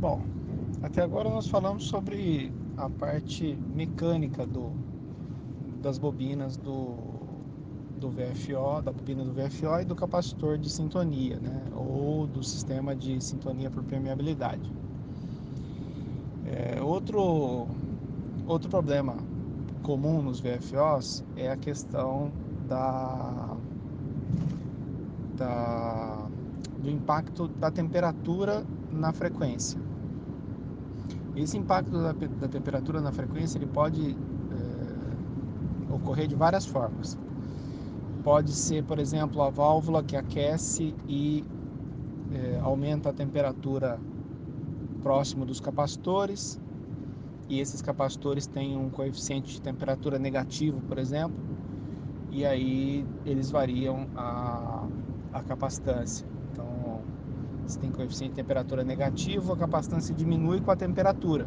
Bom, até agora nós falamos sobre a parte mecânica do, das bobinas do, do VFO, da bobina do VFO e do capacitor de sintonia, né? ou do sistema de sintonia por permeabilidade. É, outro, outro problema comum nos VFOs é a questão da, da, do impacto da temperatura na frequência. Esse impacto da, da temperatura na frequência ele pode é, ocorrer de várias formas. Pode ser, por exemplo, a válvula que aquece e é, aumenta a temperatura próximo dos capacitores e esses capacitores têm um coeficiente de temperatura negativo, por exemplo, e aí eles variam a, a capacitância. Se tem coeficiente de temperatura negativo, a capacitância diminui com a temperatura.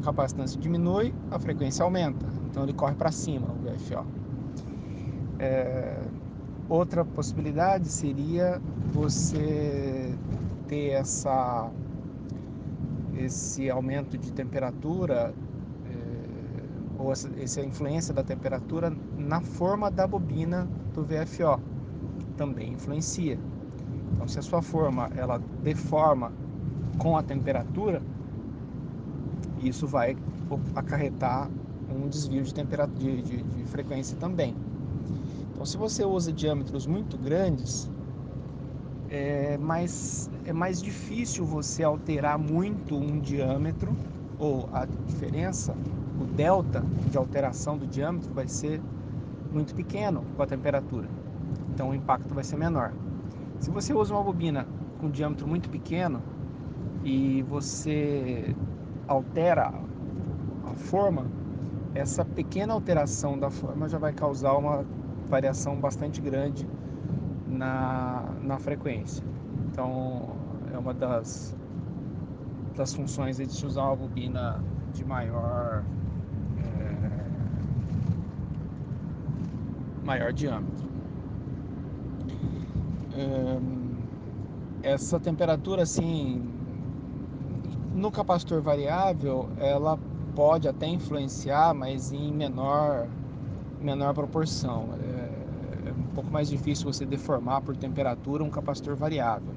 A capacitância diminui, a frequência aumenta, então ele corre para cima, o VFO. É, outra possibilidade seria você ter essa esse aumento de temperatura é, ou essa influência da temperatura na forma da bobina do VFO também influencia. Então, se a sua forma ela deforma com a temperatura, isso vai acarretar um desvio de, temperatura, de, de, de frequência também. Então, se você usa diâmetros muito grandes, é mais, é mais difícil você alterar muito um diâmetro, ou a diferença, o delta de alteração do diâmetro vai ser muito pequeno com a temperatura. Então o impacto vai ser menor. Se você usa uma bobina com diâmetro muito pequeno e você altera a forma, essa pequena alteração da forma já vai causar uma variação bastante grande na, na frequência. Então é uma das, das funções de se usar uma bobina de maior é, maior diâmetro. É, essa temperatura assim no capacitor variável ela pode até influenciar, mas em menor menor proporção. É, um pouco mais difícil você deformar por temperatura um capacitor variável.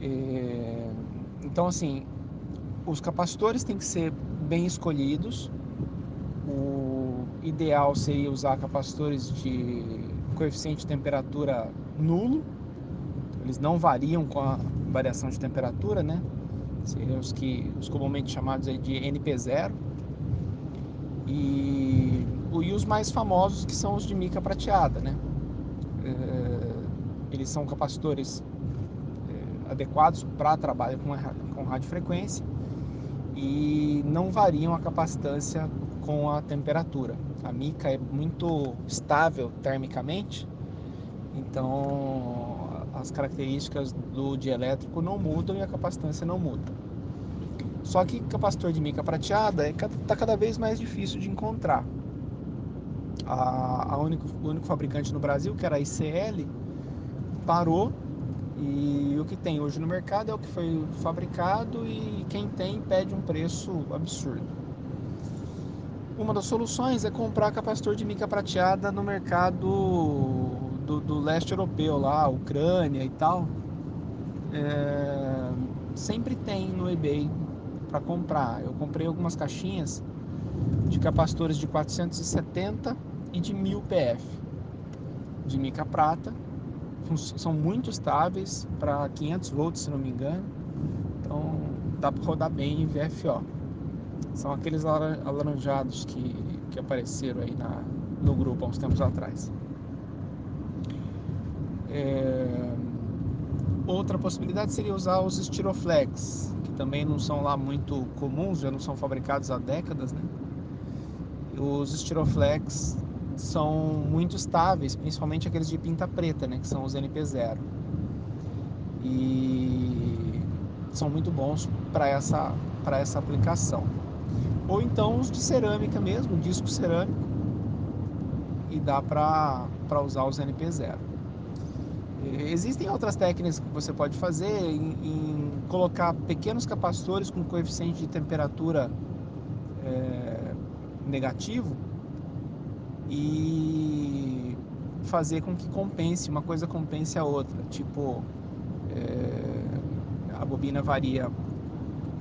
É, então, assim, os capacitores têm que ser bem escolhidos. O ideal seria usar capacitores de coeficiente de temperatura nulo. Eles não variam com a variação de temperatura, né? Seriam os que os comumente chamados de NP0. E e os mais famosos que são os de mica prateada, né? É, eles são capacitores é, adequados para trabalho com, com radiofrequência e não variam a capacitância com a temperatura. A mica é muito estável termicamente, então as características do dielétrico não mudam e a capacitância não muda. Só que capacitor de mica prateada está é, cada vez mais difícil de encontrar a, a único, o único fabricante no Brasil, que era a ICL, parou e o que tem hoje no mercado é o que foi fabricado e quem tem pede um preço absurdo. Uma das soluções é comprar capacitor de mica prateada no mercado do, do leste europeu, lá, Ucrânia e tal. É, sempre tem no eBay para comprar. Eu comprei algumas caixinhas de capacitores de 470 e de 1000 PF de mica prata. São muito estáveis para 500 volts, se não me engano. Então dá para rodar bem em VFO. São aqueles alaranjados que, que apareceram aí na, no grupo há uns tempos atrás. É... Outra possibilidade seria usar os Styroflex, que também não são lá muito comuns, já não são fabricados há décadas, né? Os Styroflex são muito estáveis, principalmente aqueles de pinta preta, né, que são os NP0. E são muito bons para essa, para essa aplicação. Ou então os de cerâmica mesmo, disco cerâmico, e dá para usar os NP0. Existem outras técnicas que você pode fazer em, em colocar pequenos capacitores com coeficiente de temperatura é, negativo e fazer com que compense, uma coisa compense a outra. Tipo, é, a bobina varia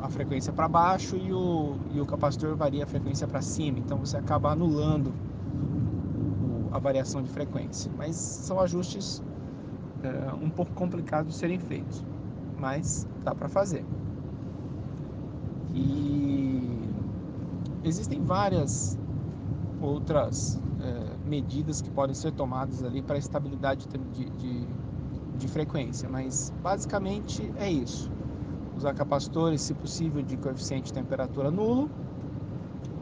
a frequência para baixo e o, e o capacitor varia a frequência para cima. Então você acaba anulando o, a variação de frequência. Mas são ajustes é, um pouco complicados de serem feitos, mas dá para fazer. E existem várias outras é, medidas que podem ser tomadas ali para estabilidade de, de, de frequência, mas basicamente é isso. Usar capacitores, se possível, de coeficiente de temperatura nulo,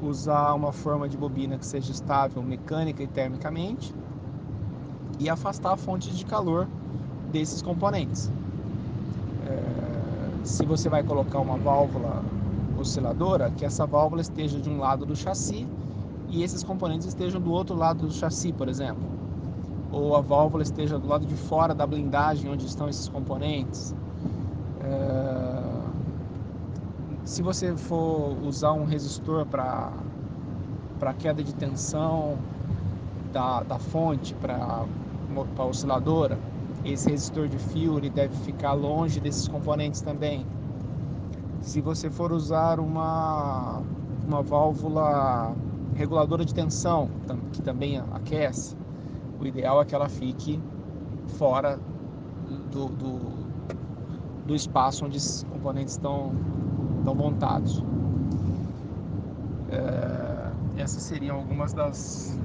usar uma forma de bobina que seja estável mecânica e termicamente e afastar fontes de calor desses componentes. É, se você vai colocar uma válvula osciladora, que essa válvula esteja de um lado do chassi e esses componentes estejam do outro lado do chassi, por exemplo. Ou a válvula esteja do lado de fora da blindagem onde estão esses componentes. É, se você for usar um resistor para queda de tensão da, da fonte para a osciladora, esse resistor de fio ele deve ficar longe desses componentes também. Se você for usar uma, uma válvula reguladora de tensão, que também aquece, o ideal é que ela fique fora do, do, do espaço onde os componentes estão, estão montados. É, essas seriam algumas das,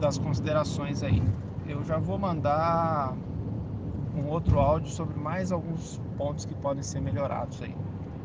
das considerações aí. Eu já vou mandar um outro áudio sobre mais alguns pontos que podem ser melhorados aí.